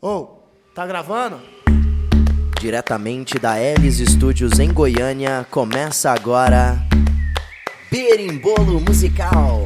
Ô, oh, tá gravando? Diretamente da Elis Studios em Goiânia, começa agora Berimbolo Musical.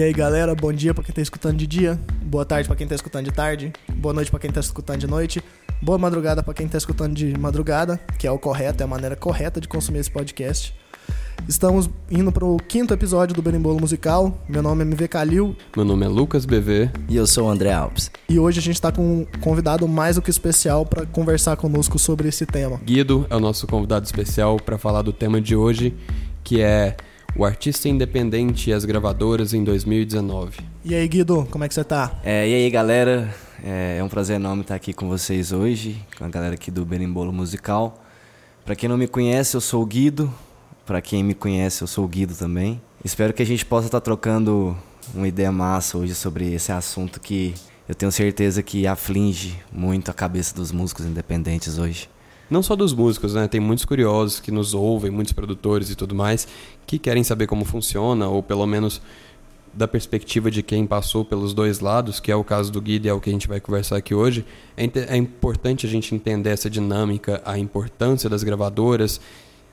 E aí, galera, bom dia para quem tá escutando de dia, boa tarde para quem tá escutando de tarde, boa noite para quem tá escutando de noite, boa madrugada para quem tá escutando de madrugada, que é o correto, é a maneira correta de consumir esse podcast. Estamos indo pro quinto episódio do Berimbolo Musical. Meu nome é MV Calil. Meu nome é Lucas BV. E eu sou o André Alves. E hoje a gente está com um convidado mais do que especial para conversar conosco sobre esse tema. Guido é o nosso convidado especial para falar do tema de hoje, que é o artista independente e as gravadoras em 2019. E aí, Guido, como é que você tá? É, e aí, galera? É, é, um prazer enorme estar aqui com vocês hoje, com a galera aqui do Berimbolo Musical. Para quem não me conhece, eu sou o Guido. Para quem me conhece, eu sou o Guido também. Espero que a gente possa estar trocando uma ideia massa hoje sobre esse assunto que eu tenho certeza que aflige muito a cabeça dos músicos independentes hoje não só dos músicos, né? Tem muitos curiosos que nos ouvem, muitos produtores e tudo mais, que querem saber como funciona, ou pelo menos da perspectiva de quem passou pelos dois lados, que é o caso do Guido e é o que a gente vai conversar aqui hoje, é, é importante a gente entender essa dinâmica, a importância das gravadoras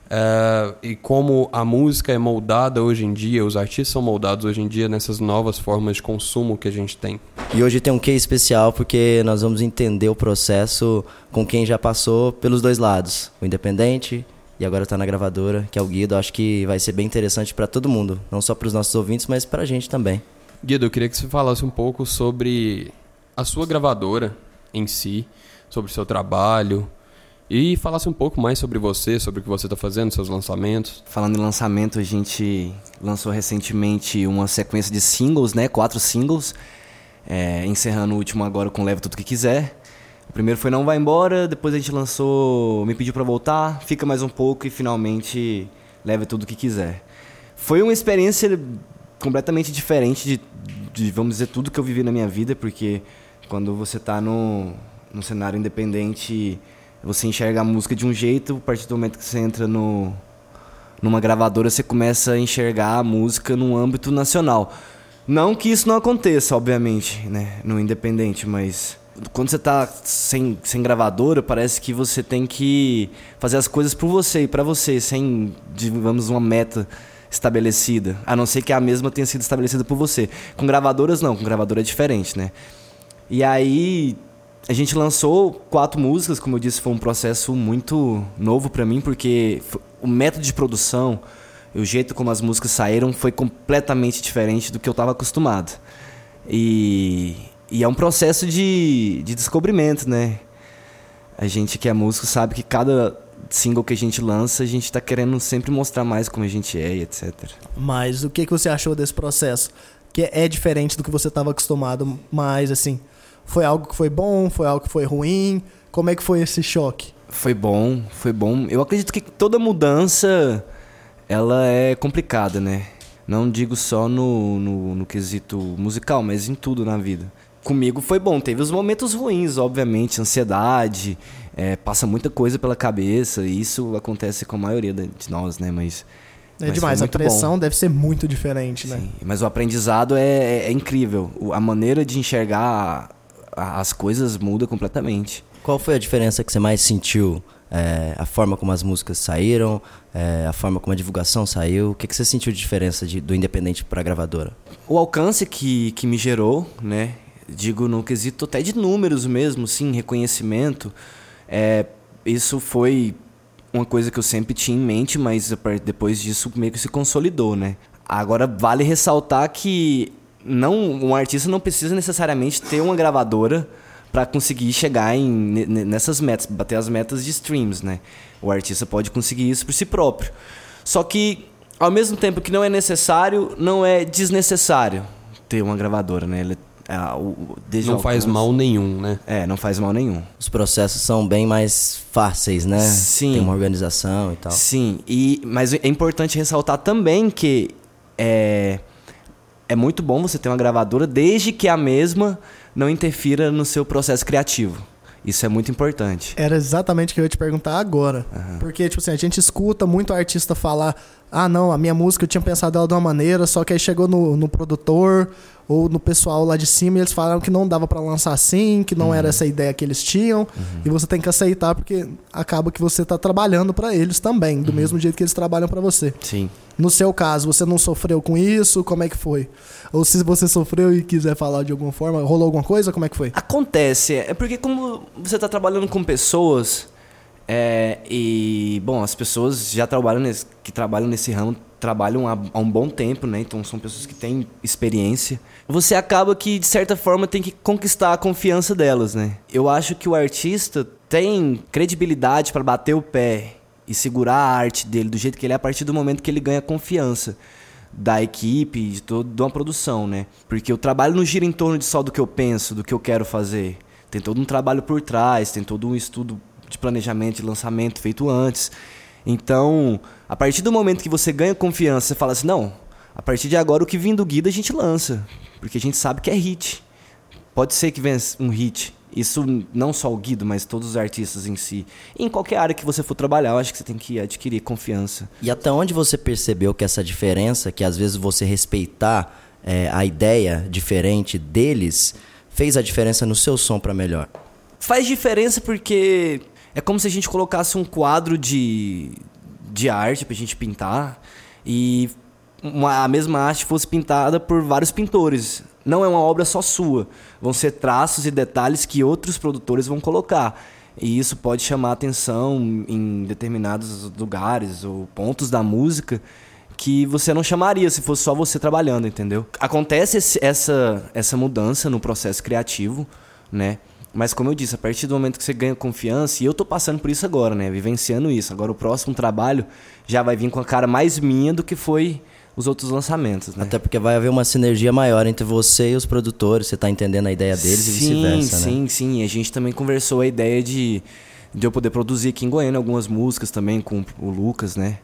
Uh, e como a música é moldada hoje em dia, os artistas são moldados hoje em dia nessas novas formas de consumo que a gente tem. E hoje tem um case especial porque nós vamos entender o processo com quem já passou pelos dois lados, o independente e agora está na gravadora, que é o Guido. Acho que vai ser bem interessante para todo mundo, não só para os nossos ouvintes, mas para a gente também. Guido, eu queria que você falasse um pouco sobre a sua gravadora em si, sobre o seu trabalho, e falasse um pouco mais sobre você, sobre o que você está fazendo, seus lançamentos. Falando em lançamento, a gente lançou recentemente uma sequência de singles, né? Quatro singles. É, encerrando o último agora com Leva Tudo Que Quiser. O primeiro foi Não Vai Embora, depois a gente lançou Me Pediu Pra Voltar, Fica Mais Um Pouco e finalmente Leve Tudo Que Quiser. Foi uma experiência completamente diferente de, de, vamos dizer, tudo que eu vivi na minha vida, porque quando você está no, no cenário independente você enxerga a música de um jeito, a partir do momento que você entra no, numa gravadora, você começa a enxergar a música num âmbito nacional. Não que isso não aconteça, obviamente, né, no independente, mas quando você está sem, sem gravadora, parece que você tem que fazer as coisas por você e para você, sem, digamos, uma meta estabelecida. A não ser que a mesma tenha sido estabelecida por você. Com gravadoras, não. Com gravadora é diferente, né? E aí, a gente lançou quatro músicas, como eu disse, foi um processo muito novo para mim, porque o método de produção, o jeito como as músicas saíram foi completamente diferente do que eu estava acostumado. E, e, é um processo de, de descobrimento, né? A gente que é músico sabe que cada single que a gente lança, a gente está querendo sempre mostrar mais como a gente é e etc. Mas o que, que você achou desse processo? Que é diferente do que você estava acostumado, mas assim, foi algo que foi bom? Foi algo que foi ruim? Como é que foi esse choque? Foi bom, foi bom. Eu acredito que toda mudança ela é complicada, né? Não digo só no, no, no quesito musical, mas em tudo na vida. Comigo foi bom. Teve os momentos ruins, obviamente, ansiedade, é, passa muita coisa pela cabeça. E isso acontece com a maioria de nós, né? Mas é demais, a pressão bom. deve ser muito diferente, né? Sim, mas o aprendizado é, é, é incrível. A maneira de enxergar as coisas mudam completamente. Qual foi a diferença que você mais sentiu? É, a forma como as músicas saíram, é, a forma como a divulgação saiu. O que, que você sentiu de diferença de, do independente para a gravadora? O alcance que, que me gerou, né? Digo no quesito até de números mesmo, sim, reconhecimento. É, isso foi uma coisa que eu sempre tinha em mente, mas depois disso meio que se consolidou, né? Agora vale ressaltar que não um artista não precisa necessariamente ter uma gravadora para conseguir chegar em, nessas metas, bater as metas de streams, né? O artista pode conseguir isso por si próprio. Só que ao mesmo tempo que não é necessário, não é desnecessário ter uma gravadora, né? Ele, é, o, não faz mal nenhum, né? É, não faz mal nenhum. Os processos são bem mais fáceis, né? Sim. Tem uma organização e tal. Sim, e, mas é importante ressaltar também que é, é muito bom você ter uma gravadora desde que a mesma não interfira no seu processo criativo. Isso é muito importante. Era exatamente o que eu ia te perguntar agora. Porque, tipo assim, a gente escuta muito artista falar: ah, não, a minha música eu tinha pensado ela de uma maneira, só que aí chegou no, no produtor ou no pessoal lá de cima e eles falaram que não dava pra lançar assim, que não era essa ideia que eles tinham. E você tem que aceitar porque acaba que você tá trabalhando pra eles também, do mesmo jeito que eles trabalham pra você. Sim. No seu caso, você não sofreu com isso? Como é que foi? Ou se você sofreu e quiser falar de alguma forma, rolou alguma coisa? Como é que foi? Acontece, é porque como você está trabalhando com pessoas, é, e, bom, as pessoas já trabalham nesse, que trabalham nesse ramo trabalham há, há um bom tempo, né? Então são pessoas que têm experiência. Você acaba que, de certa forma, tem que conquistar a confiança delas, né? Eu acho que o artista tem credibilidade para bater o pé e segurar a arte dele do jeito que ele é a partir do momento que ele ganha confiança da equipe, de toda uma produção, né? Porque o trabalho não gira em torno de só do que eu penso, do que eu quero fazer. Tem todo um trabalho por trás, tem todo um estudo de planejamento, de lançamento feito antes. Então, a partir do momento que você ganha confiança, você fala assim: não, a partir de agora o que vem do Guida a gente lança. Porque a gente sabe que é hit. Pode ser que venha um hit. Isso não só o Guido, mas todos os artistas em si. E em qualquer área que você for trabalhar, eu acho que você tem que adquirir confiança. E até onde você percebeu que essa diferença, que às vezes você respeitar é, a ideia diferente deles, fez a diferença no seu som para melhor? Faz diferença porque é como se a gente colocasse um quadro de, de arte pra gente pintar e uma, a mesma arte fosse pintada por vários pintores. Não é uma obra só sua. Vão ser traços e detalhes que outros produtores vão colocar. E isso pode chamar atenção em determinados lugares ou pontos da música que você não chamaria se fosse só você trabalhando, entendeu? Acontece esse, essa, essa mudança no processo criativo, né? Mas como eu disse, a partir do momento que você ganha confiança, e eu tô passando por isso agora, né? Vivenciando isso. Agora o próximo trabalho já vai vir com a cara mais minha do que foi os outros lançamentos, né? Até porque vai haver uma sinergia maior entre você e os produtores, você tá entendendo a ideia deles sim, e vice-versa, Sim, né? sim, A gente também conversou a ideia de, de eu poder produzir aqui em Goiânia algumas músicas também com o Lucas, né?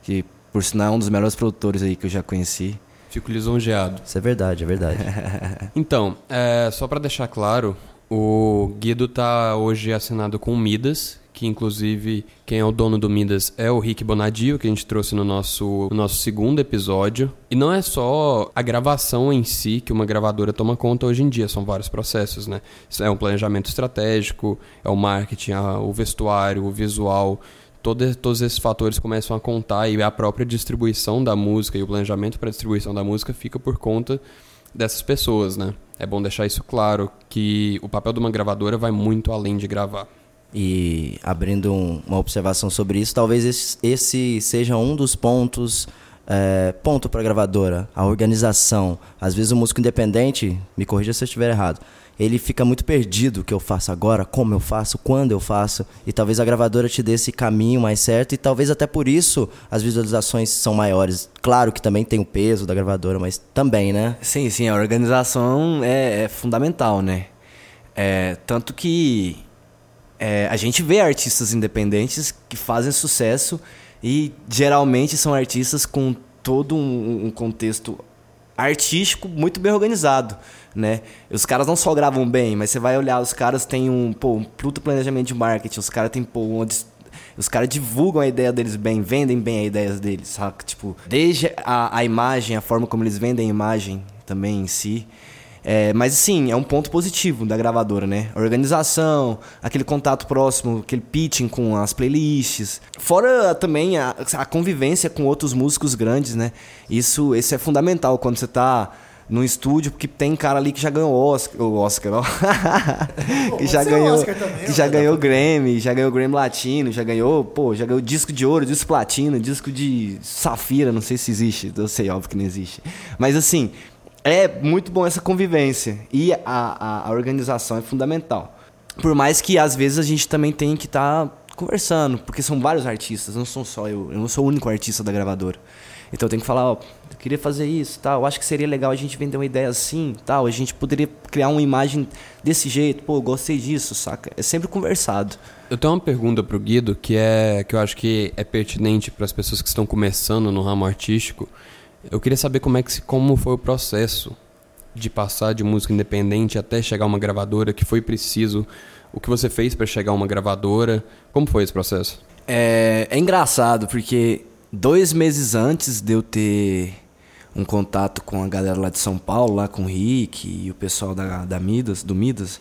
Que, por sinal, é um dos melhores produtores aí que eu já conheci. Fico lisonjeado. Isso é verdade, é verdade. Então, é, só para deixar claro, o Guido tá hoje assinado com o Midas, que inclusive quem é o dono do Midas é o Rick Bonadio, que a gente trouxe no nosso, no nosso segundo episódio. E não é só a gravação em si que uma gravadora toma conta hoje em dia, são vários processos, né? É um planejamento estratégico, é o marketing, a- o vestuário, o visual. Todo, todos esses fatores começam a contar e a própria distribuição da música e o planejamento para a distribuição da música fica por conta dessas pessoas, né? É bom deixar isso claro que o papel de uma gravadora vai muito além de gravar. E abrindo um- uma observação sobre isso, talvez esse, esse seja um dos pontos. É, ponto para gravadora, a organização. Às vezes o músico independente, me corrija se eu estiver errado, ele fica muito perdido o que eu faço agora, como eu faço, quando eu faço. E talvez a gravadora te dê esse caminho mais certo, e talvez até por isso as visualizações são maiores. Claro que também tem o peso da gravadora, mas também, né? Sim, sim, a organização é, é fundamental, né? É, tanto que é, a gente vê artistas independentes que fazem sucesso e geralmente são artistas com todo um, um contexto artístico muito bem organizado, né? Os caras não só gravam bem, mas você vai olhar, os caras têm um, pô, um planejamento de marketing, os caras têm, pô, os caras divulgam a ideia deles bem, vendem bem a ideia deles? Tipo, desde a, a imagem, a forma como eles vendem a imagem também em si. É, mas sim, é um ponto positivo da gravadora, né? A organização, aquele contato próximo, aquele pitching com as playlists. Fora também a, a convivência com outros músicos grandes, né? Isso, isso é fundamental quando você tá num estúdio, porque tem cara ali que já ganhou Oscar, o Oscar, ó. que já ganhou, Oscar também, que já ó. ganhou Grammy, já ganhou Grammy Latino, já ganhou, pô, já ganhou disco de ouro, disco platino, disco de safira, não sei se existe, eu sei, óbvio que não existe. Mas assim, é muito bom essa convivência e a, a, a organização é fundamental. Por mais que às vezes a gente também tem que estar conversando, porque são vários artistas, não sou só eu, eu não sou o único artista da gravadora. Então eu tenho que falar, ó, eu queria fazer isso, tal, eu acho que seria legal a gente vender uma ideia assim, tal, a gente poderia criar uma imagem desse jeito, pô, eu gostei disso, saca? É sempre conversado. Eu tenho uma pergunta pro Guido que é que eu acho que é pertinente para as pessoas que estão começando no ramo artístico. Eu queria saber como é que como foi o processo de passar de música independente até chegar a uma gravadora, que foi preciso, o que você fez para chegar a uma gravadora, como foi esse processo? É, é engraçado, porque dois meses antes de eu ter um contato com a galera lá de São Paulo, lá com o Rick e o pessoal da, da Midas, do Midas,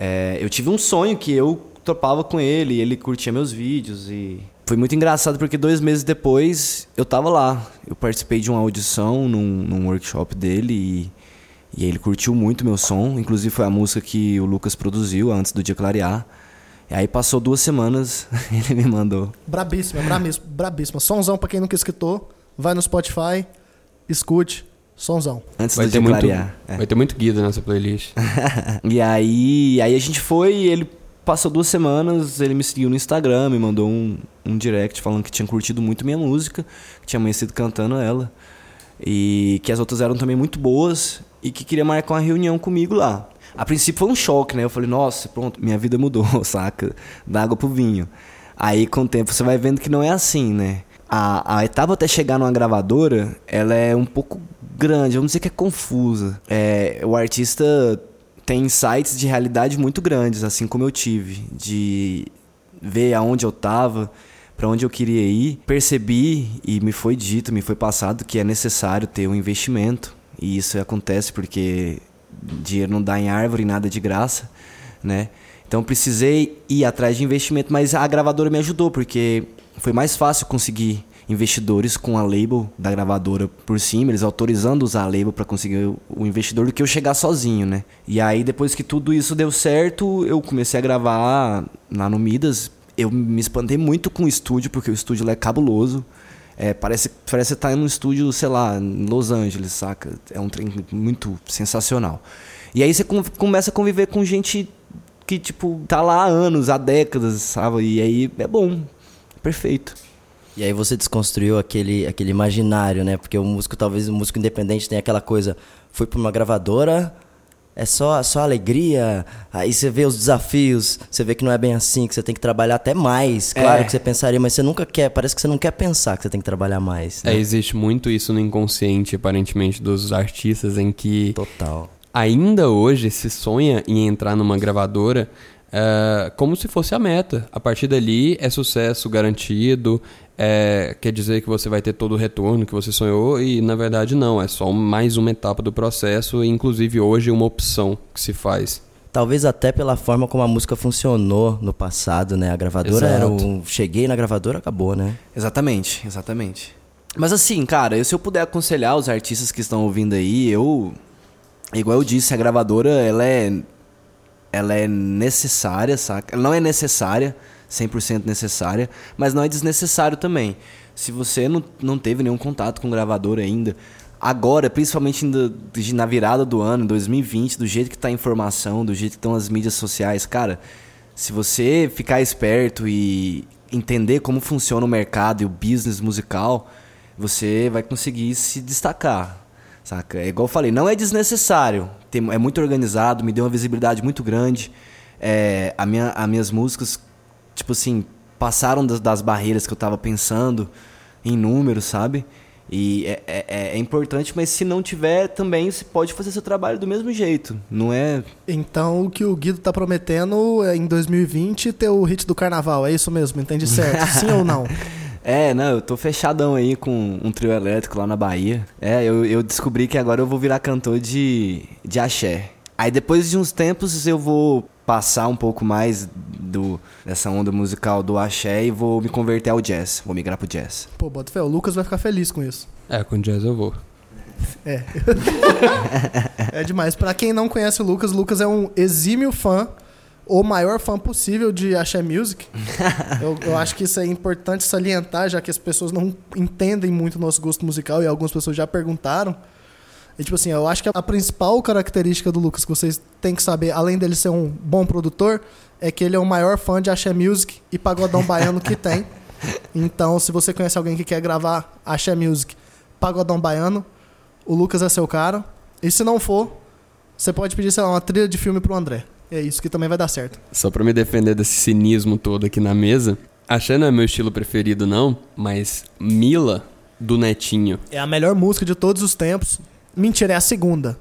é, eu tive um sonho que eu topava com ele, ele curtia meus vídeos e foi muito engraçado porque dois meses depois eu tava lá. Eu participei de uma audição num, num workshop dele e, e ele curtiu muito meu som. Inclusive foi a música que o Lucas produziu antes do dia clarear. E aí passou duas semanas, ele me mandou. Brabíssima, brabíssima, brabíssima. Sonzão pra quem nunca escutou, vai no Spotify, escute, sonzão. Antes Vai do ter, dia muito, clarear. É. vai ter muito guida nessa playlist. E aí, aí a gente foi e ele passou duas semanas, ele me seguiu no Instagram, me mandou um, um direct falando que tinha curtido muito minha música, que tinha amanhecido cantando ela. E que as outras eram também muito boas e que queria marcar uma reunião comigo lá. A princípio foi um choque, né? Eu falei, nossa, pronto, minha vida mudou, saca? Da água pro vinho. Aí com o tempo você vai vendo que não é assim, né? A, a etapa até chegar numa gravadora, ela é um pouco grande, vamos dizer que é confusa. É, o artista tem insights de realidade muito grandes, assim como eu tive, de ver aonde eu tava, para onde eu queria ir. Percebi e me foi dito, me foi passado que é necessário ter um investimento, e isso acontece porque dinheiro não dá em árvore, nada de graça, né? Então precisei ir atrás de investimento, mas a gravadora me ajudou porque foi mais fácil conseguir investidores com a label da gravadora por cima, eles autorizando usar a label para conseguir o- investidor do que eu chegar sozinho, né? E aí depois que tudo isso deu certo, eu comecei a gravar lá no Midas. Eu me espantei muito com o estúdio porque o estúdio lá é cabuloso. É, parece, parece estar em um estúdio, sei lá, em Los Angeles, saca? É um trem muito sensacional. E aí você com- começa a conviver com gente que, tipo, tá lá há anos, há décadas, sabe? E aí é bom. Perfeito. E aí você desconstruiu aquele, aquele imaginário, né? Porque o músico, talvez o músico independente tenha aquela coisa, fui pra uma gravadora, é só, só alegria, aí você vê os desafios, você vê que não é bem assim, que você tem que trabalhar até mais. Claro É. que você pensaria, mas você nunca quer, parece que você não quer pensar que você tem que trabalhar mais. É, Né? existe muito isso no inconsciente, aparentemente, dos artistas, em que Total. ainda hoje se sonha em entrar numa gravadora é, como se fosse a meta. A partir dali é sucesso garantido, é, quer dizer que você vai ter todo o retorno que você sonhou e na verdade não, é só mais uma etapa do processo e inclusive hoje uma opção que se faz. Talvez até pela forma como a música funcionou no passado, né? A gravadora era Exato. um. Cheguei na gravadora, acabou, né? Exatamente, exatamente. Mas assim, cara, eu- se eu puder aconselhar os artistas que estão ouvindo aí, eu. Igual eu disse, a gravadora, ela é. Ela é necessária, saca? Ela não é necessária, 100% necessária, mas não é desnecessário também. Se você não, não teve nenhum contato com gravadora ainda, agora, principalmente na virada do ano, em 2020, do jeito que tá a informação, do jeito que estão as mídias sociais, cara, se você ficar esperto e entender como funciona o mercado e o business musical, você vai conseguir se destacar. Saca? É igual eu falei, não é desnecessário. Tem- é muito organizado, me deu uma visibilidade muito grande. É, a minha, as minhas músicas, tipo assim, passaram das, das barreiras que eu tava pensando em números, sabe? E é, é- é- é importante, mas se não tiver também, você pode fazer seu trabalho do mesmo jeito. Não é Então o que o Guido tá prometendo é em 2020 ter o hit do carnaval, é isso mesmo, entendi certo? Sim ou não? É, não, eu tô fechadão aí com um trio elétrico lá na Bahia. É, eu, eu descobri que agora eu vou virar cantor de, de axé. Aí depois de uns tempos eu vou passar um pouco mais do, dessa onda musical do axé e vou me converter ao jazz. Vou migrar pro jazz. Pô, bota fé, o Lucas vai ficar feliz com isso. É, com jazz eu vou. É. é demais. Pra quem não conhece o Lucas, o Lucas é um exímio fã, o maior fã possível de Axé Music. Eu, eu acho que isso é importante salientar, já que as pessoas não entendem muito o nosso gosto musical e algumas pessoas já perguntaram. E, tipo assim, eu acho que a principal característica do Lucas que vocês têm que saber, além dele ser um bom produtor, é que ele é o maior fã de Axé Music e pagodão baiano que tem. Então, se você conhece alguém que quer gravar Axé Music, pagodão baiano, o Lucas é seu cara. E se não for, você pode pedir, sei lá, uma trilha de filme pro André. É isso que também vai dar certo. Só pra me defender desse cinismo todo aqui na mesa, Axé não é meu estilo preferido não, mas Mila do Netinho? É a melhor música de todos os tempos. Mentira, é a segunda.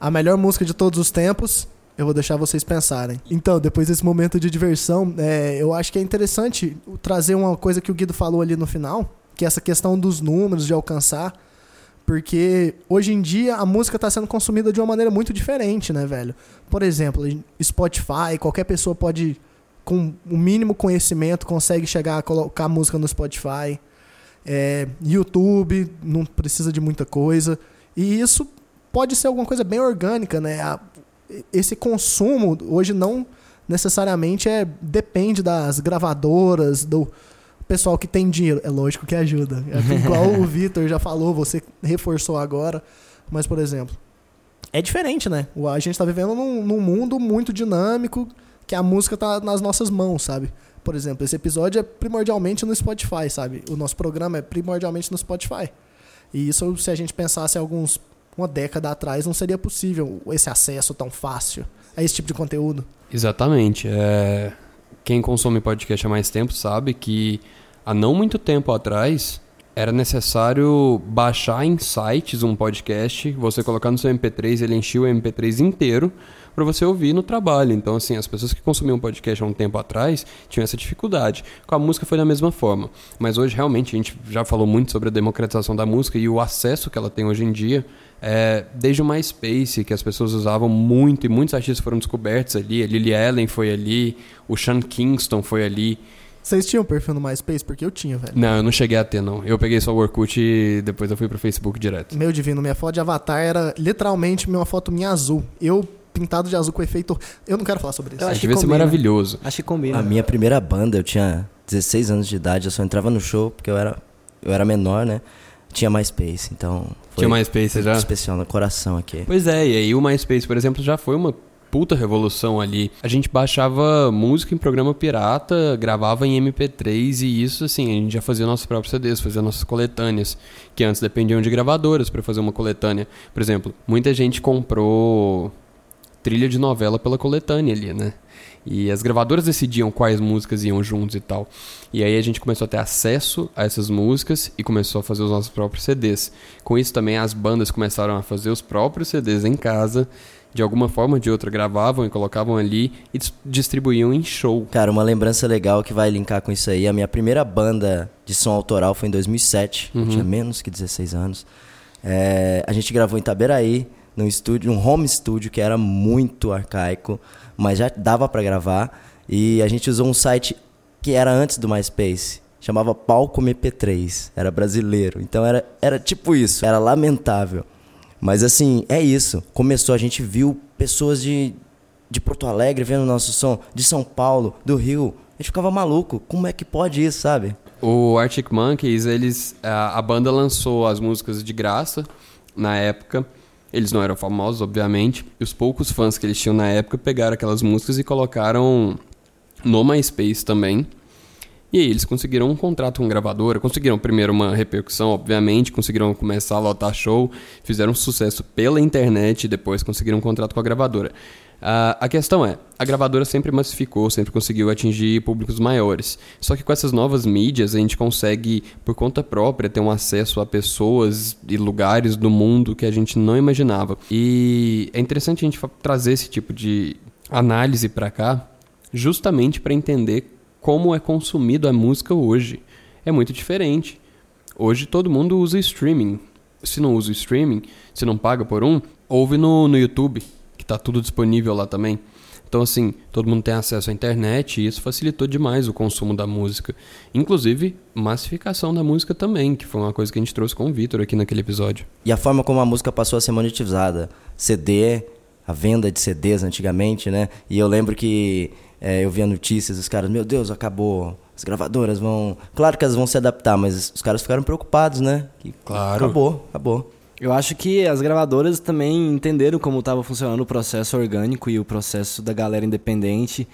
A melhor música de todos os tempos. Eu vou deixar vocês pensarem. Então, depois desse momento de diversão, é, eu acho que é interessante trazer uma coisa que o Guido falou ali no final, que é essa questão dos números, de alcançar. Porque hoje em dia a música está sendo consumida de uma maneira muito diferente, né, velho? Por exemplo, Spotify, qualquer pessoa pode, com o mínimo conhecimento, consegue chegar a colocar música no Spotify. É, YouTube, não precisa de muita coisa. E isso pode ser alguma coisa bem orgânica, né? A, esse consumo hoje não necessariamente é depende das gravadoras, do pessoal que tem dinheiro. É lógico que ajuda. É igual o Vitor já falou, você reforçou agora. Mas, por exemplo, é diferente, né? A gente está vivendo num, num, mundo muito dinâmico que a música tá nas nossas mãos, sabe? Por exemplo, esse episódio é primordialmente no Spotify, sabe? O nosso programa é primordialmente no Spotify. E isso, se a gente pensasse alguns uma década atrás, não seria possível esse acesso tão fácil a esse tipo de conteúdo. Exatamente. É... Quem consome podcast há mais tempo sabe que há não muito tempo atrás era necessário baixar em sites um podcast, você colocar no seu MP3, ele enchia o MP3 inteiro para você ouvir no trabalho. Então, assim, as pessoas que consumiam podcast há um tempo atrás tinham essa dificuldade. Com a música foi da mesma forma. Mas hoje, realmente, a gente já falou muito sobre a democratização da música e o acesso que ela tem hoje em dia. É, desde o MySpace, que as pessoas usavam muito, e muitos artistas foram descobertos ali. A Lily Allen foi ali, o Sean Kingston foi ali. Vocês tinham perfil no MySpace? Porque eu tinha, velho. Não, eu não cheguei a ter, não. Eu peguei só o Orkut e depois eu fui pro Facebook direto. Meu divino, minha foto de avatar era literalmente uma foto minha azul. Eu pintado de azul com efeito. Eu não quero falar sobre isso. Eu acho que devia ser maravilhoso. Acho que combina. A minha primeira banda, eu tinha 16 anos de idade, eu só entrava no show porque eu era, eu era menor, né? Tinha MySpace, então. Tinha MySpace já? especial no coração aqui. Pois é, e aí o MySpace, por exemplo, já foi uma puta revolução ali. A gente baixava música em programa pirata, gravava em MP3 e isso, assim, a gente já fazia nossos próprios CDs, fazia nossas coletâneas, que antes dependiam de gravadoras para fazer uma coletânea. Por exemplo, muita gente comprou trilha de novela pela coletânea ali, né? E as gravadoras decidiam quais músicas iam juntos e tal. E aí a gente começou a ter acesso a essas músicas e começou a fazer os nossos próprios CDs. Com isso também as bandas começaram a fazer os próprios CDs em casa. De alguma forma ou de outra gravavam e colocavam ali e distribuíam em show. Cara, uma lembrança legal que vai linkar com isso aí. A minha primeira banda de som autoral foi em 2007. Uhum. Eu tinha menos que 16 anos. É, a gente gravou em Itaberaí num estúdio, um home studio que era muito arcaico, mas já dava para gravar. E a gente usou um site que era antes do MySpace, chamava Palco MP3, era brasileiro. Então era, era tipo isso, era lamentável. Mas assim, é isso. Começou, a gente viu pessoas de, de Porto Alegre vendo nosso som, de São Paulo, do Rio. A gente ficava maluco. Como é que pode isso, sabe? O Arctic Monkeys, eles. A, a banda lançou as músicas de graça na época. Eles não eram famosos, obviamente, e os poucos fãs que eles tinham na época pegaram aquelas músicas e colocaram no MySpace também. E aí eles conseguiram um contrato com gravadora, conseguiram primeiro uma repercussão, obviamente, conseguiram começar a lotar show, fizeram sucesso pela internet e depois conseguiram um contrato com a gravadora. Uh, a questão é, a gravadora sempre massificou, sempre conseguiu atingir públicos maiores. Só que com essas novas mídias a gente consegue, por conta própria, ter um acesso a pessoas e lugares do mundo que a gente não imaginava. E é interessante a gente trazer esse tipo de análise para cá, justamente para entender como é consumido a música hoje. É muito diferente. Hoje todo mundo usa streaming. Se não usa streaming, se não paga por um, ouve no, no YouTube está tudo disponível lá também. Então, assim, todo mundo tem acesso à internet e isso facilitou demais o consumo da música. Inclusive, massificação da música também, que foi uma coisa que a gente trouxe com o Vitor aqui naquele episódio. E a forma como a música passou a ser monetizada. CD, a venda de CDs antigamente, né? E eu lembro que é, eu via notícias, os caras, meu Deus, acabou. As gravadoras vão. Claro que elas vão se adaptar, mas os caras ficaram preocupados, né? Que claro. Acabou, acabou. Eu acho que as gravadoras também entenderam como estava funcionando o processo orgânico e o processo da galera independente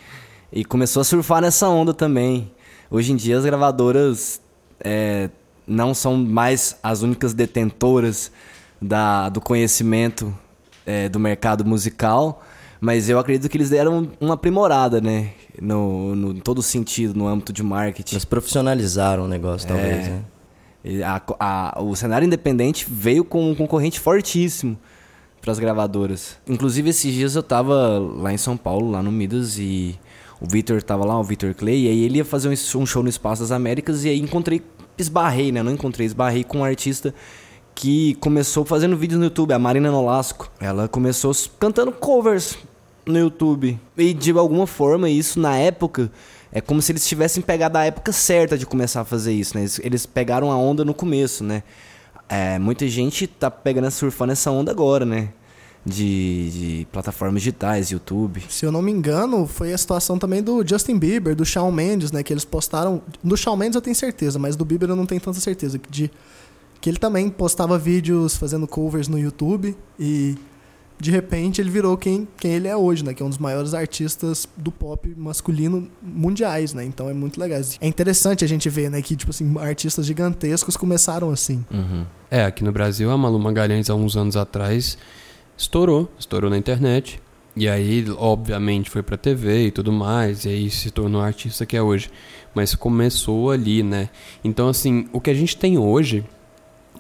e começou a surfar nessa onda também. Hoje em dia as gravadoras é, não são mais as únicas detentoras da, do conhecimento é, do mercado musical, mas eu acredito que eles deram uma aprimorada, né? No, no, em todo sentido, no âmbito de marketing. Eles profissionalizaram o negócio, talvez, é. né? A- a- o cenário independente veio com um concorrente fortíssimo para as gravadoras. Inclusive, esses dias eu tava lá em São Paulo, lá no Midas, e o Vitor tava lá, o Vitor Clay, e aí ele ia fazer um um show no Espaço das Américas, e aí encontrei, esbarrei, né? Não encontrei, esbarrei com um artista que começou fazendo vídeos no YouTube, a Marina Nolasco. Ela começou cantando covers no YouTube. E de alguma forma, isso na época, é como se eles tivessem pegado a época certa de começar a fazer isso, né? Eles, eles pegaram a onda no começo, né? É, muita gente tá pegando, surfando essa onda agora, né? De, de plataformas digitais, YouTube. Se eu não me engano, foi a situação também do Justin Bieber, do Shawn Mendes, né? Que eles postaram. Do Shawn Mendes eu tenho certeza, mas do Bieber eu não tenho tanta certeza. De, que ele também postava vídeos fazendo covers no YouTube e de repente ele virou quem, quem ele é hoje, né? Que é um dos maiores artistas do pop masculino mundiais, né? Então é muito legal. É interessante a gente ver, né? Que, tipo assim, artistas gigantescos começaram assim. É, aqui no Brasil, a Malu Magalhães, há uns anos atrás, estourou, estourou na internet. E aí, obviamente, foi pra TV e tudo mais, e aí se tornou a artista que é hoje. Mas começou ali, né? Então, assim, o que a gente tem hoje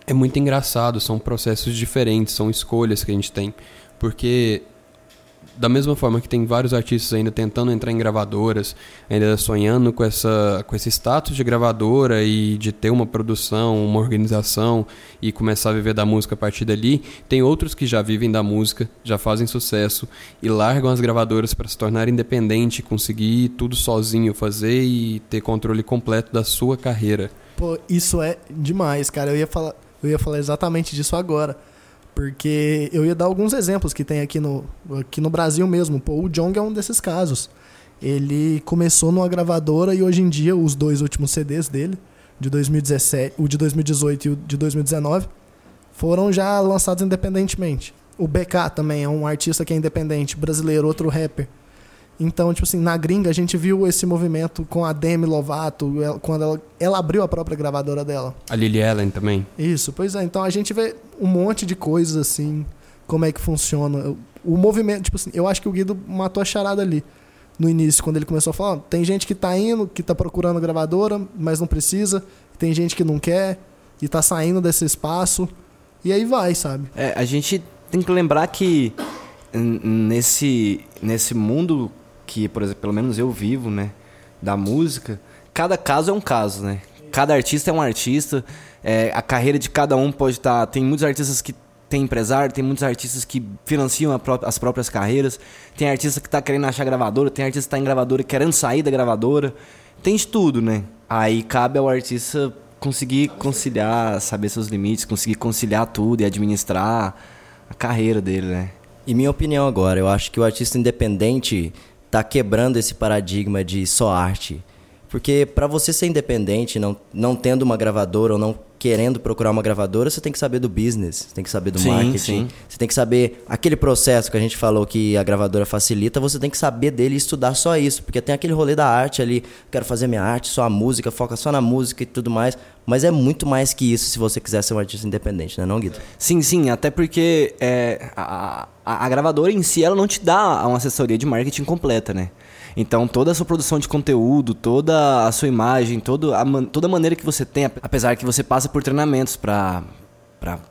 é muito engraçado, são processos diferentes, são escolhas que a gente tem. Porque da mesma forma que tem vários artistas ainda tentando entrar em gravadoras, ainda sonhando com, essa, com esse status de gravadora e de ter uma produção, uma organização e começar a viver da música a partir dali, tem outros que já vivem da música, já fazem sucesso e largam as gravadoras para se tornar independente, conseguir tudo sozinho fazer e ter controle completo da sua carreira. Pô, isso é demais, cara. Eu ia falar, eu ia falar exatamente disso agora. Porque eu ia dar alguns exemplos que tem aqui no, aqui no Brasil mesmo. Pô, o Jong é um desses casos. Ele começou numa gravadora e hoje em dia os dois últimos CDs dele, de 2017, o de 2018 e o de 2019, foram já lançados independentemente. O BK também é um artista que é independente, brasileiro, outro rapper. Então, tipo assim, na gringa a gente viu esse movimento com a Demi Lovato, quando ela, ela abriu a própria gravadora dela. A Lily Allen também. Isso, pois é. Então a gente vê um monte de coisas assim, como é que funciona. O movimento, tipo assim, eu acho que o Guido matou a charada ali no início, quando ele começou a falar: tem gente que tá indo, que tá procurando gravadora, mas não precisa, tem gente que não quer e tá saindo desse espaço. E aí vai, sabe? É, a gente tem que lembrar que nesse, nesse mundo que, por exemplo, pelo menos eu vivo, né, da música, cada caso é um caso, né? Cada artista é um artista, é, a carreira de cada um pode estar... tem muitos artistas que tem empresário, tem muitos artistas que financiam pró- as próprias carreiras, tem artista que tá querendo achar gravadora, tem artista que tá em gravadora querendo sair da gravadora, tem de tudo, né? Aí cabe ao artista conseguir conciliar, saber seus limites, conseguir conciliar tudo e administrar a carreira dele, né? E minha opinião agora, eu acho que o artista independente tá quebrando esse paradigma de só arte. Porque para você ser independente, não, não tendo uma gravadora ou não querendo procurar uma gravadora, você tem que saber do business, você tem que saber do Sim, marketing, sim. você tem que saber aquele processo que a gente falou que a gravadora facilita, você tem que saber dele e estudar só isso, porque tem aquele rolê da arte ali, quero fazer minha arte, só a música, foca só na música e tudo mais, mas é muito mais que isso se você quiser ser um artista independente, né, não, Guido? Sim, sim, até porque é, a, a, a gravadora em si ela não te dá uma assessoria de marketing completa, né? Então toda a sua produção de conteúdo, toda a sua imagem, toda a, man- toda a maneira que você tem, ap- apesar que você passa por treinamentos para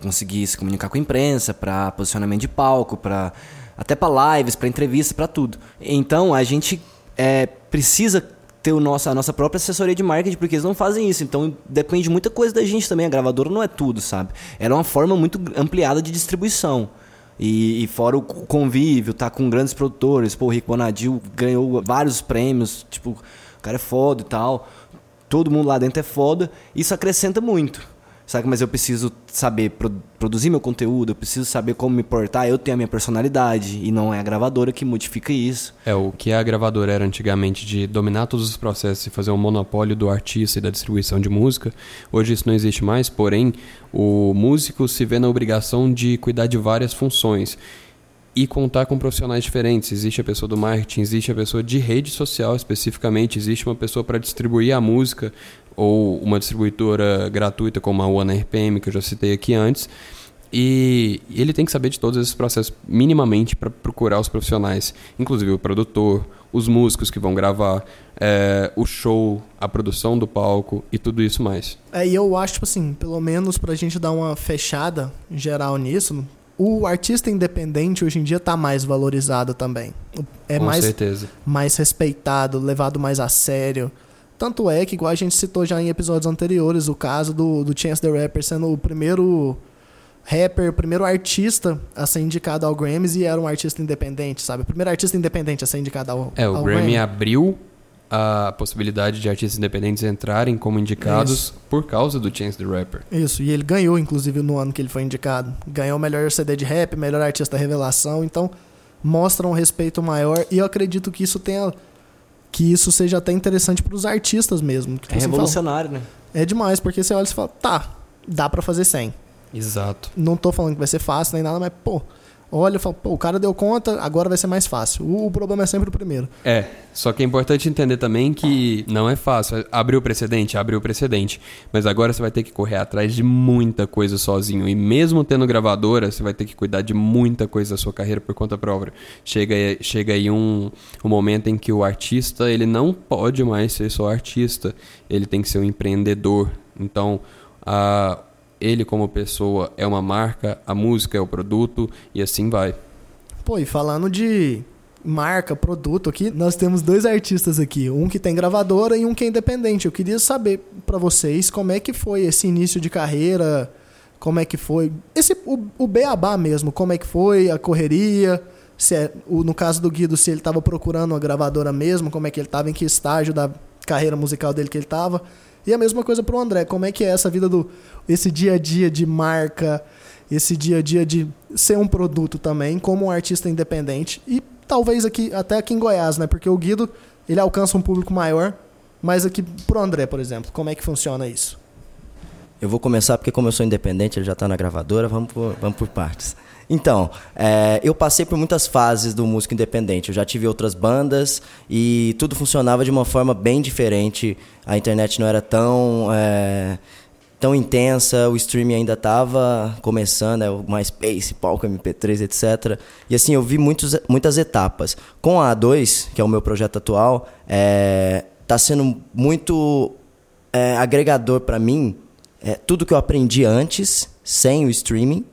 conseguir se comunicar com a imprensa, para posicionamento de palco, para até para lives, para entrevistas, para tudo. Então a gente é, precisa ter o nosso, a nossa própria assessoria de marketing, porque eles não fazem isso. Então depende de muita coisa da gente também. A gravadora não é tudo, sabe? Ela é uma forma muito ampliada de distribuição. E, e fora o convívio, tá com grandes produtores. Pô, o Rico Bonadil ganhou vários prêmios. Tipo, o cara é foda e tal. Todo mundo lá dentro é foda. Isso acrescenta muito. Sabe? Mas eu preciso saber pro- produzir meu conteúdo, eu preciso saber como me portar. Eu tenho a minha personalidade. E não é a gravadora que modifica isso. É, o que a gravadora era antigamente de dominar todos os processos e fazer um monopólio do artista e da distribuição de música, hoje isso não existe mais, porém, o músico se vê na obrigação de cuidar de várias funções e contar com profissionais diferentes. Existe a pessoa do marketing, existe a pessoa de rede social especificamente, existe uma pessoa para distribuir a música ou uma distribuidora gratuita como a One RPM, que eu já citei aqui antes. E ele tem que saber de todos esses processos minimamente para procurar os profissionais, inclusive o produtor, os músicos que vão gravar, é, o show, a produção do palco e tudo isso mais. É, e eu acho, tipo assim, pelo menos pra gente dar uma fechada geral nisso, o artista independente hoje em dia tá mais valorizado também. É Com mais, certeza. mais respeitado, levado mais a sério. Tanto é que, igual a gente citou já em episódios anteriores, o caso do, do Chance the Rapper sendo o primeiro rapper, o primeiro artista a ser indicado ao Grammys e era um artista independente, sabe? O primeiro artista independente a ser indicado ao, É, o ao Grammy abriu a possibilidade de artistas independentes entrarem como indicados por causa do Chance the Rapper. Isso, e ele ganhou, inclusive, no ano que ele foi indicado. Ganhou o melhor CD de rap, melhor artista revelação, então mostra um respeito maior e eu acredito que isso tenha. Que isso seja até interessante para os artistas mesmo. É você fala, revolucionário, né? É demais, porque você olha e fala, tá, dá pra fazer 100. Exato. Não tô falando que vai ser fácil nem nada, mas, pô, olha e fala, pô, o cara deu conta, agora vai ser mais fácil. O, o problema é sempre o primeiro. É, só que é importante entender também que não é fácil. Abriu o precedente, abriu o precedente. Mas agora você vai ter que correr atrás de muita coisa sozinho. E mesmo tendo gravadora, você vai ter que cuidar de muita coisa da sua carreira por conta própria. Chega, chega aí um, um momento em que o artista, ele não pode mais ser só artista. Ele tem que ser um empreendedor. Então, a, ele como pessoa é uma marca, a música é o produto e assim vai. Pô, e falando de marca, produto aqui, nós temos dois artistas aqui, um que tem gravadora e um que é independente. Eu queria saber pra vocês como é que foi esse início de carreira, como é que foi esse o, o beabá mesmo, como é que foi a correria, se é, o, no caso do Guido, se ele estava procurando uma gravadora mesmo, como é que ele estava, em que estágio da carreira musical dele que ele estava. E a mesma coisa pro André, como é que é essa vida do esse dia a dia de marca, esse dia a dia de ser um produto também, como um artista independente e talvez aqui até aqui em Goiás, né? Porque o Guido, ele alcança um público maior, mas aqui pro André, por exemplo, como é que funciona isso? Eu vou começar porque como eu sou independente, ele já está na gravadora, vamos por, vamos por partes. Então, é, eu passei por muitas fases do músico independente. Eu já tive outras bandas e tudo funcionava de uma forma bem diferente. A internet não era tão é, tão intensa, o streaming ainda estava começando, é, o MySpace, palco MP3, etc. E assim, eu vi muitos, muitas etapas. Com a A2, que é o meu projeto atual, está sendo muito é, agregador para mim é, tudo que eu aprendi antes, sem o streaming,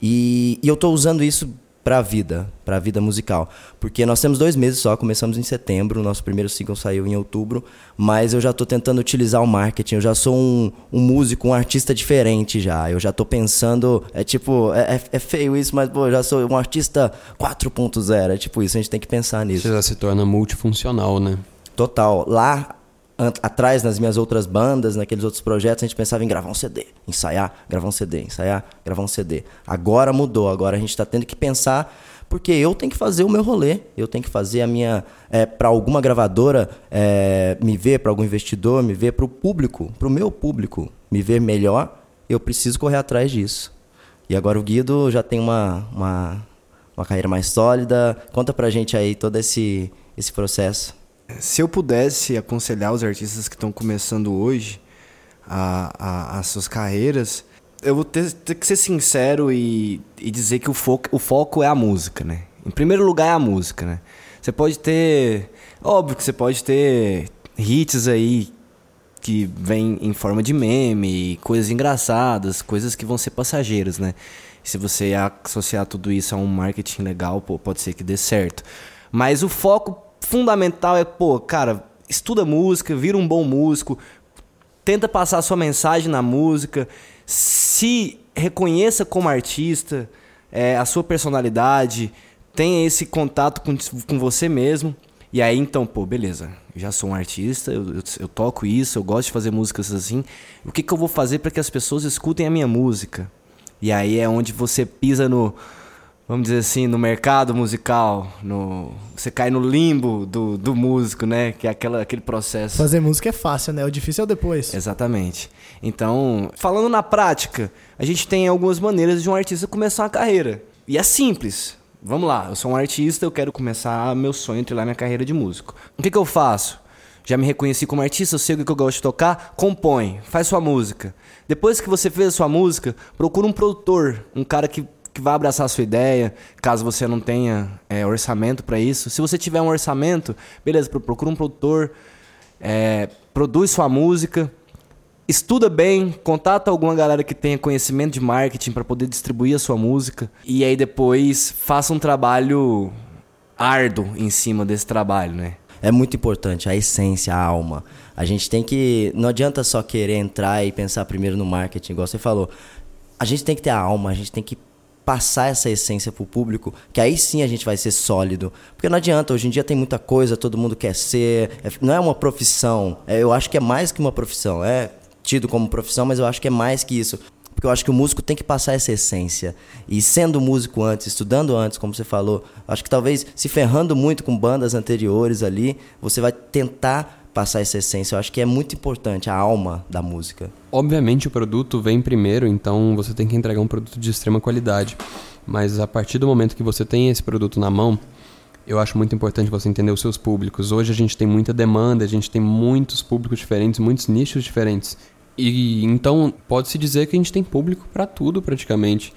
e, e eu estou usando isso para a vida, para a vida musical. Porque nós temos dois meses só, começamos em setembro, nosso primeiro single saiu em outubro, mas eu já estou tentando utilizar o marketing, eu já sou um, um músico, um artista diferente já, eu já estou pensando, é tipo, é, é, é feio isso, mas pô, eu já sou um artista 4.0, é tipo isso, a gente tem que pensar nisso. Você já se torna multifuncional, né? Total. Lá atrás nas minhas outras bandas, naqueles outros projetos, a gente pensava em gravar um CD, ensaiar, gravar um CD, ensaiar, gravar um CD. Agora mudou, agora a gente está tendo que pensar, porque eu tenho que fazer o meu rolê, eu tenho que fazer a minha. É, para alguma gravadora é, me ver, para algum investidor me ver, para o público, para o meu público me ver melhor, eu preciso correr atrás disso. E agora o Guido já tem uma, uma, uma carreira mais sólida. Conta pra gente aí todo esse, esse processo. Se eu pudesse aconselhar os artistas que estão começando hoje a, a, as suas carreiras, eu vou ter, ter que ser sincero e, e dizer que o foco, o foco é a música, né? Em primeiro lugar é a música, né? Você pode ter. Óbvio que você pode ter hits aí que vêm em forma de meme, coisas engraçadas, coisas que vão ser passageiras, né? Se você associar tudo isso a um marketing legal, pô, pode ser que dê certo. Mas o foco fundamental é, pô, cara, estuda música, vira um bom músico, tenta passar sua mensagem na música, se reconheça como artista, é, a sua personalidade, tenha esse contato com, com você mesmo. E aí, então, pô, beleza, já sou um artista, eu, eu, eu toco isso, eu gosto de fazer músicas assim. O que, que eu vou fazer para que as pessoas escutem a minha música? E aí é onde você pisa no, vamos dizer assim, no mercado musical, no, você cai no limbo do, do músico, né? Que é aquela, aquele processo. Fazer música é fácil, né? O difícil é o depois. Exatamente. Então, falando na prática, a gente tem algumas maneiras de um artista começar uma carreira. E é simples. Vamos lá, eu sou um artista, eu quero começar meu sonho, trilhar minha carreira de músico. O que, que eu faço? Já me reconheci como artista, eu sei o que eu gosto de tocar, compõe, faz sua música. Depois que você fez a sua música, procura um produtor, um cara que, que vai abraçar a sua ideia, caso você não tenha é, orçamento para isso. Se você tiver um orçamento, beleza, procura um produtor, é, produz sua música, estuda bem, contata alguma galera que tenha conhecimento de marketing para poder distribuir a sua música e aí depois faça um trabalho árduo em cima desse trabalho, né? É muito importante a essência, a alma. A gente tem que não adianta só querer entrar e pensar primeiro no marketing, igual você falou. A gente tem que ter a alma, a gente tem que passar essa essência pro público, que aí sim a gente vai ser sólido. Porque não adianta, hoje em dia tem muita coisa, todo mundo quer ser, é, não é uma profissão. É, eu acho que é mais que uma profissão. É tido como profissão, mas eu acho que é mais que isso. Porque eu acho que o músico tem que passar essa essência. E sendo músico antes, estudando antes, como você falou, acho que talvez se ferrando muito com bandas anteriores ali, você vai tentar passar essa essência. Eu acho que é muito importante a alma da música. Obviamente o produto vem primeiro, então você tem que entregar um produto de extrema qualidade. Mas a partir do momento que você tem esse produto na mão, eu acho muito importante você entender os seus públicos. Hoje a gente tem muita demanda, a gente tem muitos públicos diferentes, muitos nichos diferentes. E então pode-se dizer que a gente tem público para tudo praticamente.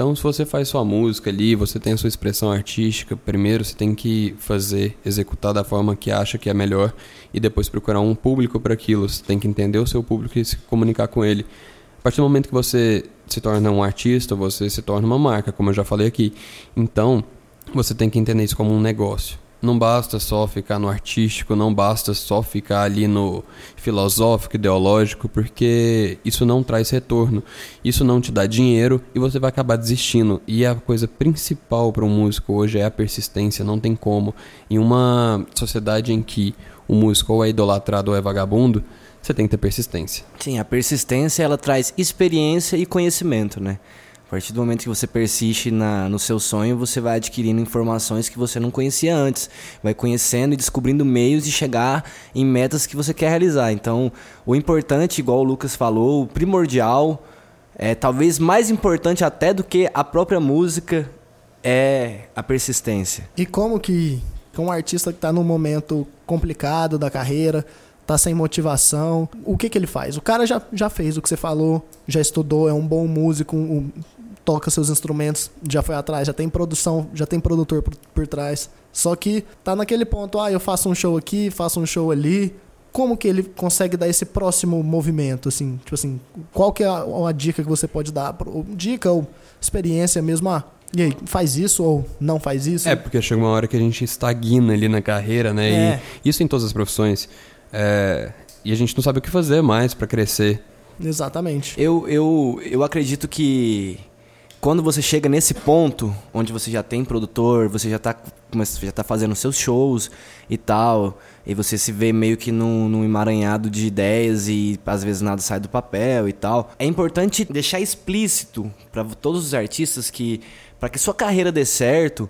Então, se você faz sua música ali, você tem a sua expressão artística, primeiro você tem que fazer, executar da forma que acha que é melhor e depois procurar um público para aquilo. Você tem que entender o seu público e se comunicar com ele. A partir do momento que você se torna um artista, você se torna uma marca, como eu já falei aqui. Então, você tem que entender isso como um negócio. Não basta só ficar no artístico, não basta só ficar ali no filosófico, ideológico, porque isso não traz retorno. Isso não te dá dinheiro e você vai acabar desistindo. E a coisa principal para um músico hoje é a persistência, não tem como. Em uma sociedade em que o músico ou é idolatrado ou é vagabundo, você tem que ter persistência. Sim, a persistência ela traz experiência e conhecimento, né? A partir do momento que você persiste na, no seu sonho, você vai adquirindo informações que você não conhecia antes. Vai conhecendo e descobrindo meios de chegar em metas que você quer realizar. Então, o importante, igual o Lucas falou, o primordial, é talvez mais importante até do que a própria música, é a persistência. E como que um artista que está num momento complicado da carreira, tá sem motivação, o que que ele faz? O cara já, já fez o que você falou, já estudou, é um bom músico, um, toca seus instrumentos, já foi atrás, já tem produção, já tem produtor por, por trás. Só que tá naquele ponto, ah, eu faço um show aqui, faço um show ali. Como que ele consegue dar esse próximo movimento, assim? Tipo assim, qual que é a, a dica que você pode dar? Dica ou experiência mesmo, ah, e aí, faz isso ou não faz isso? É, porque chega uma hora que a gente estagna ali na carreira, né? É. E isso em todas as profissões. É, e a gente não sabe o que fazer mais para crescer. Exatamente. Eu, eu, eu acredito que quando você chega nesse ponto, onde você já tem produtor, você já está já tá fazendo seus shows e tal, e você se vê meio que num, num emaranhado de ideias e às vezes nada sai do papel e tal, é importante deixar explícito para todos os artistas que, para que sua carreira dê certo,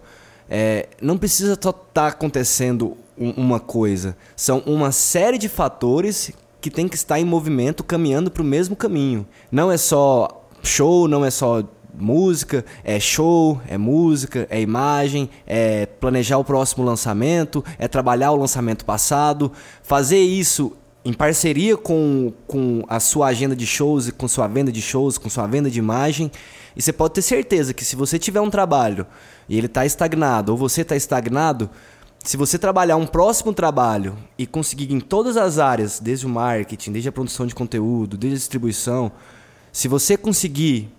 é, não precisa só estar tá acontecendo um, uma coisa, são uma série de fatores que tem que estar em movimento, caminhando para o mesmo caminho. Não é só show, não é só música, é show, é música, é imagem, é planejar o próximo lançamento, é trabalhar o lançamento passado, fazer isso em parceria com, com a sua agenda de shows e com sua venda de shows, com sua venda de imagem. E você pode ter certeza que se você tiver um trabalho e ele está estagnado ou você está estagnado, se você trabalhar um próximo trabalho e conseguir em todas as áreas, desde o marketing, desde a produção de conteúdo, desde a distribuição, se você conseguir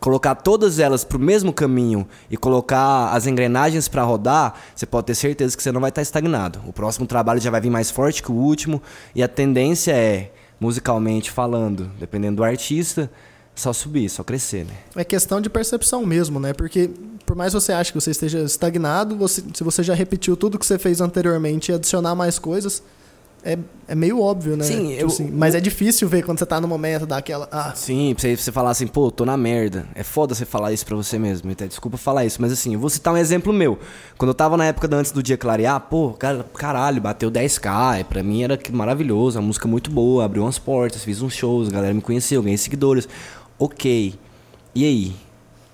colocar todas elas para o mesmo caminho e colocar as engrenagens para rodar, você pode ter certeza que você não vai estar estagnado. O próximo trabalho já vai vir mais forte que o último e a tendência é, musicalmente falando, dependendo do artista, só subir, só crescer, né? É questão de percepção mesmo, né? Porque por mais você ache que você esteja estagnado, você, se você já repetiu tudo que você fez anteriormente e adicionar mais coisas, é, é meio óbvio, né? Sim, tipo eu, assim, mas é difícil ver quando você tá no momento daquela. Ah. Sim, pra você, você falar assim, pô, tô na merda. É foda você falar isso pra você mesmo. Até desculpa falar isso, mas assim, eu vou citar um exemplo meu. Quando eu tava na época antes do dia clarear, pô, cara, caralho, bateu 10k. Pra mim era maravilhoso, a música muito boa, abriu umas portas, fiz uns shows, a galera me conheceu, ganhei seguidores. Ok. E aí?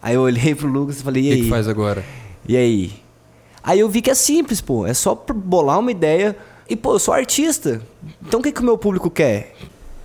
Aí eu olhei pro Lucas e falei, e aí? O que, que faz agora? E aí? Aí eu vi que é simples, pô. É só bolar uma ideia E, pô, eu sou artista. Então o que, que o meu público quer?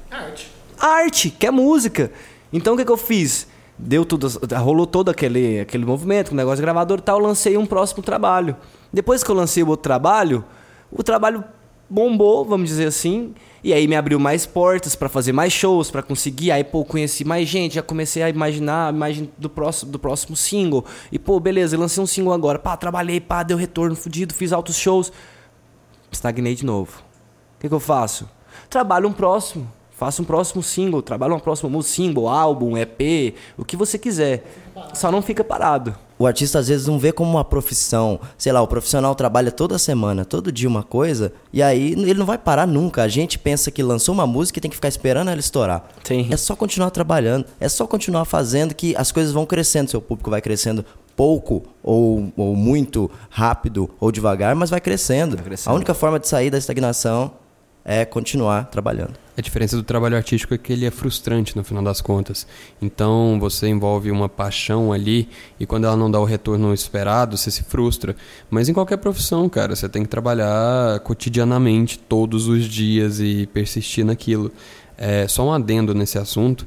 Arte. arte, quer música. Então o que, que eu fiz? Deu tudo, rolou todo aquele, aquele movimento, o negócio de gravador e tal, lancei um próximo trabalho. Depois que eu lancei o outro trabalho, o trabalho bombou, vamos dizer assim, e aí me abriu mais portas para fazer mais shows, para conseguir. Aí, pô, conheci mais gente, já comecei a imaginar a imagem do próximo, do próximo single. E, pô, beleza, lancei um single agora. Pá, trabalhei, pá, deu retorno fudido, fiz altos shows. Estagnei de novo. O que, que eu faço? Trabalho um próximo. Faça um próximo single, trabalha uma próxima música, single, álbum, EP, o que você quiser. Só não fica parado. O artista às vezes não vê como uma profissão. Sei lá, o profissional trabalha toda semana, todo dia uma coisa, e aí ele não vai parar nunca. A gente pensa que lançou uma música e tem que ficar esperando ela estourar. Sim. É só continuar trabalhando, é só continuar fazendo que as coisas vão crescendo, seu público vai crescendo pouco ou, ou muito rápido ou devagar, mas vai crescendo. Vai crescendo. A única forma de sair da estagnação é continuar trabalhando. A diferença do trabalho artístico é que ele é frustrante no final das contas. Então você envolve uma paixão ali e quando ela não dá o retorno esperado, você se frustra. Mas em qualquer profissão, cara, você tem que trabalhar cotidianamente, todos os dias e persistir naquilo. É, só um adendo nesse assunto.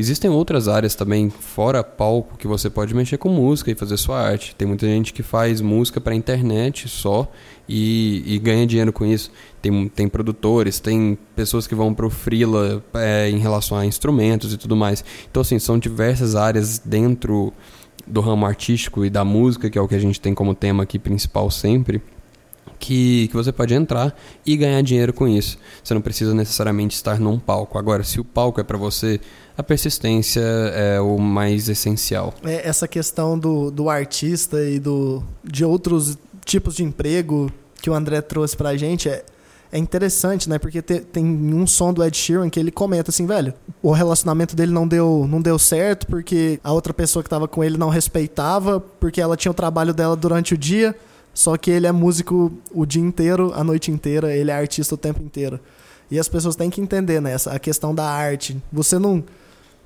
Existem outras áreas também, fora palco, que você pode mexer com música e fazer sua arte. Tem muita gente que faz música para internet só e, e, ganha dinheiro com isso. Tem, tem produtores, tem pessoas que vão pro freela é, em relação a instrumentos e tudo mais. Então, assim, são diversas áreas dentro do ramo artístico e da música, que é o que a gente tem como tema aqui principal sempre, que, que você pode entrar e ganhar dinheiro com isso. Você não precisa necessariamente estar num palco. Agora, se o palco é para você, a persistência é o mais essencial. É essa questão do, do artista e do, de outros tipos de emprego que o André trouxe pra gente é, é interessante, né? Porque te, tem um som do Ed Sheeran que ele comenta assim, velho, o relacionamento dele não deu, não deu certo porque a outra pessoa que tava com ele não respeitava, porque ela tinha o trabalho dela durante o dia, só que ele é músico o dia inteiro, a noite inteira, ele é artista o tempo inteiro. E as pessoas têm que entender, né? A questão da arte. Você não.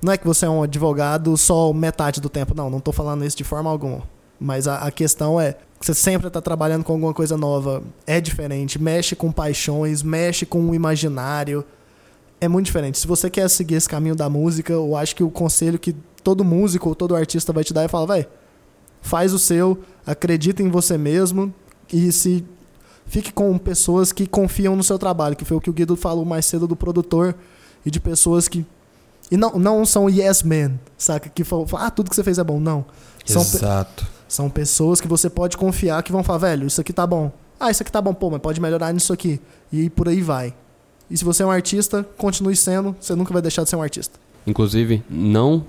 Não é que você é um advogado só metade do tempo, não, não tô falando isso de forma alguma. Mas a, a questão é que você sempre está trabalhando com alguma coisa nova. É diferente, mexe com paixões, mexe com o imaginário. É muito diferente. Se você quer seguir esse caminho da música, eu acho que o conselho que todo músico ou todo artista vai te dar é falar, vai, faz o seu, acredita em você mesmo e se fique com pessoas que confiam no seu trabalho, que foi o que o Guido falou mais cedo do produtor e de pessoas que e não, não são yes men, saca? Que falam, ah, tudo que você fez é bom. Não. São, pe- Exato. são pessoas que você pode confiar que vão falar, velho, isso aqui tá bom. Ah, isso aqui tá bom, pô, mas pode melhorar nisso aqui. E por aí vai. E se você é um artista, continue sendo, você nunca vai deixar de ser um artista. Inclusive, não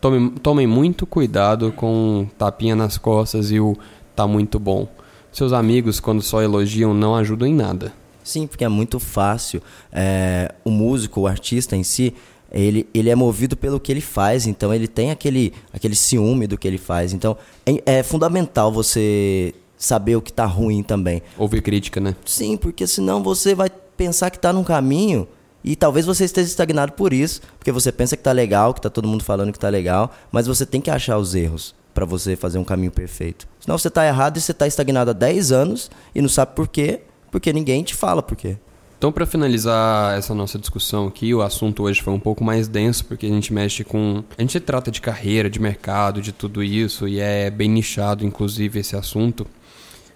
tome, tomem muito cuidado com tapinha nas costas e o tá muito bom. Seus amigos, quando só elogiam, não ajudam em nada. Sim, porque é muito fácil. É, o músico, o artista em si, ele, ele é movido pelo que ele faz, então ele tem aquele, aquele ciúme do que ele faz. Então é, é fundamental você saber o que tá ruim também. Ouvir crítica, né? Sim, porque senão você vai pensar que tá num caminho e talvez você esteja estagnado por isso, porque você pensa que tá legal, que tá todo mundo falando que tá legal, mas você tem que achar os erros para você fazer um caminho perfeito. Senão você tá errado e você tá estagnado há 10 anos e não sabe por quê, porque ninguém te fala por quê. Então, para finalizar essa nossa discussão aqui, o assunto hoje foi um pouco mais denso, porque a gente mexe com. A gente trata de carreira, de mercado, de tudo isso, e é bem nichado, inclusive, esse assunto.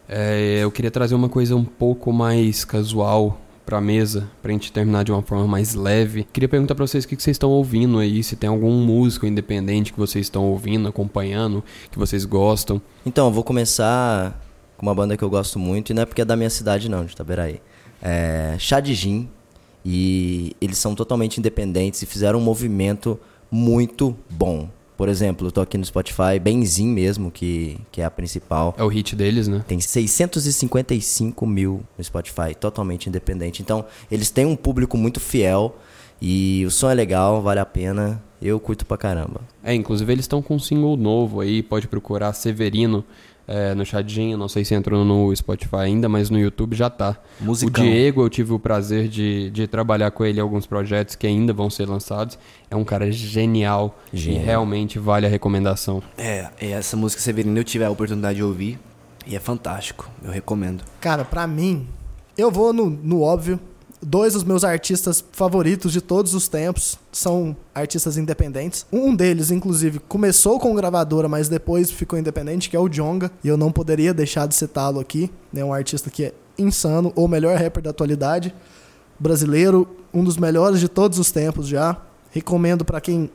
É, eu queria trazer uma coisa um pouco mais casual pra mesa, pra gente terminar de uma forma mais leve. Queria perguntar pra vocês o que que vocês estão ouvindo aí, se tem algum músico independente que vocês estão ouvindo, acompanhando, que vocês gostam. Então, eu vou começar com uma banda que eu gosto muito, e não é porque é da minha cidade não, de Itaberaí. É Chá de Gin, e eles são totalmente independentes e fizeram um movimento muito bom. Por exemplo, eu tô aqui no Spotify, Benzin mesmo, que, que é a principal. É o hit deles, né? Tem 655 mil no Spotify, totalmente independente. Então, eles têm um público muito fiel e o som é legal, vale a pena. Eu curto pra caramba. É, inclusive eles estão com um single novo aí, pode procurar Severino é, no Chadinho, não sei se entrou no Spotify ainda, mas no YouTube já tá. Musicão. O Diego, eu tive o prazer de, de trabalhar com ele em alguns projetos que ainda vão ser lançados. É um cara genial, Genial. e realmente vale a recomendação. É, e essa música Severino eu tive a oportunidade de ouvir e é fantástico. Eu recomendo. Cara, pra mim, Eu vou no, no óbvio. Dois dos meus artistas favoritos de todos os tempos são artistas independentes. Um deles, inclusive, começou com gravadora, mas depois ficou independente, que é o Jonga. E eu não poderia deixar de citá-lo aqui. É um artista que é insano, o melhor rapper da atualidade. Brasileiro, um dos melhores de todos os tempos já. Recomendo para quem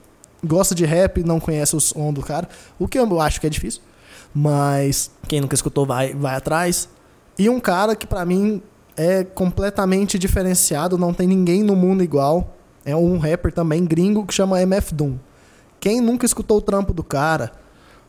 gosta de rap e não conhece o som do cara. O que eu acho que é difícil. Mas quem nunca escutou vai, vai atrás. E um cara que para mim é completamente diferenciado, não tem ninguém no mundo igual. É um rapper também gringo que chama MF Doom. Quem nunca escutou o trampo do cara,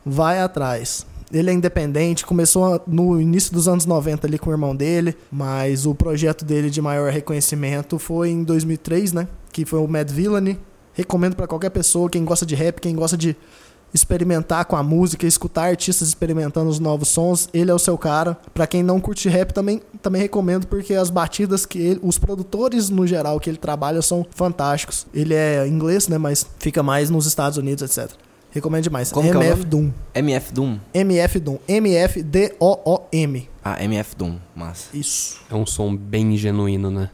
vai atrás. Ele é independente, começou no início dos anos 90 ali com o irmão dele, mas o projeto dele de maior reconhecimento foi em 2003, né? Que foi o Mad Villainy. Recomendo para qualquer pessoa, quem gosta de rap, quem gosta de experimentar com a música, escutar artistas experimentando os novos sons, ele é o seu cara. Para quem não curte rap também também recomendo porque as batidas que ele, os produtores no geral que ele trabalha são fantásticos. Ele é inglês, né, mas fica mais nos Estados Unidos, etc. Recomendo demais. Como é MF? Doom. MF Doom. MF Doom. MF D O O M. Ah, MF Doom. Massa. Isso. É um som bem genuíno, né?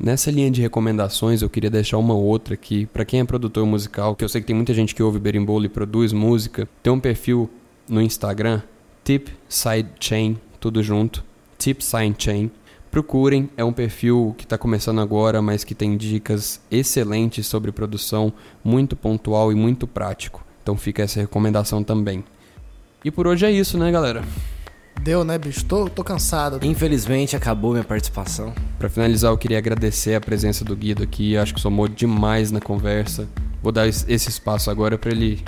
Nessa linha de recomendações, eu queria deixar uma outra aqui. Pra quem é produtor musical, que eu sei que tem muita gente que ouve berimbolo e produz música, tem um perfil no Instagram, Tip Sidechain, tudo junto, Tip Sidechain. Procurem, é um perfil que está começando agora, mas que tem dicas excelentes sobre produção, muito pontual e muito prático. Então fica essa recomendação também. E por hoje é isso, né, galera? Deu, né, bicho? Tô, tô cansado. Infelizmente acabou minha participação. Para finalizar, eu queria agradecer a presença do Guido aqui. Acho que somou demais na conversa. Vou dar es- esse espaço agora para ele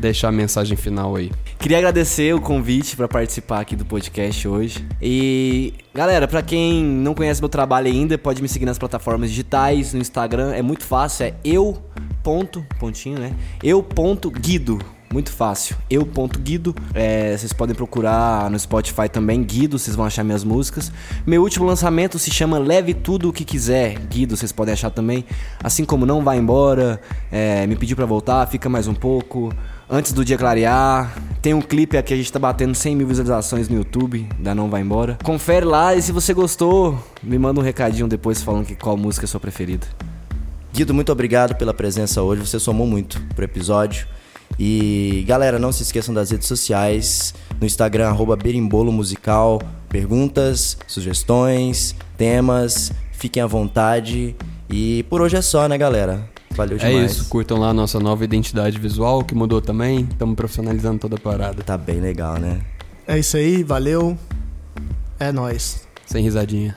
deixar a mensagem final aí. Queria agradecer o convite para participar aqui do podcast hoje. E galera, para quem não conhece meu trabalho ainda, pode me seguir nas plataformas digitais, no Instagram, é muito fácil, é eu ponto, pontinho, né? Eu ponto Guido. Muito fácil. Eu ponto Guido. É, vocês podem procurar no Spotify também, Guido, vocês vão achar minhas músicas. Meu último lançamento se chama Leve Tudo o que Quiser. Guido, vocês podem achar também. Assim como Não Vai Embora, é, me pediu pra voltar, fica mais um pouco. Antes do dia clarear, tem um clipe aqui, a gente tá batendo 100 mil visualizações no YouTube, da Não Vai Embora. Confere lá e se você gostou, me manda um recadinho depois falando que qual música é a sua preferida. Guido, muito obrigado pela presença hoje. Você somou muito pro episódio. E galera, não se esqueçam das redes sociais, no Instagram arroba Berimbolo Musical, perguntas, sugestões, temas, fiquem à vontade. E por hoje é só, né, galera? Valeu É demais. isso, curtam lá a nossa nova identidade visual que mudou também. Estamos profissionalizando toda a parada. Tá bem legal, né? É isso aí, valeu. É nóis. Sem risadinha.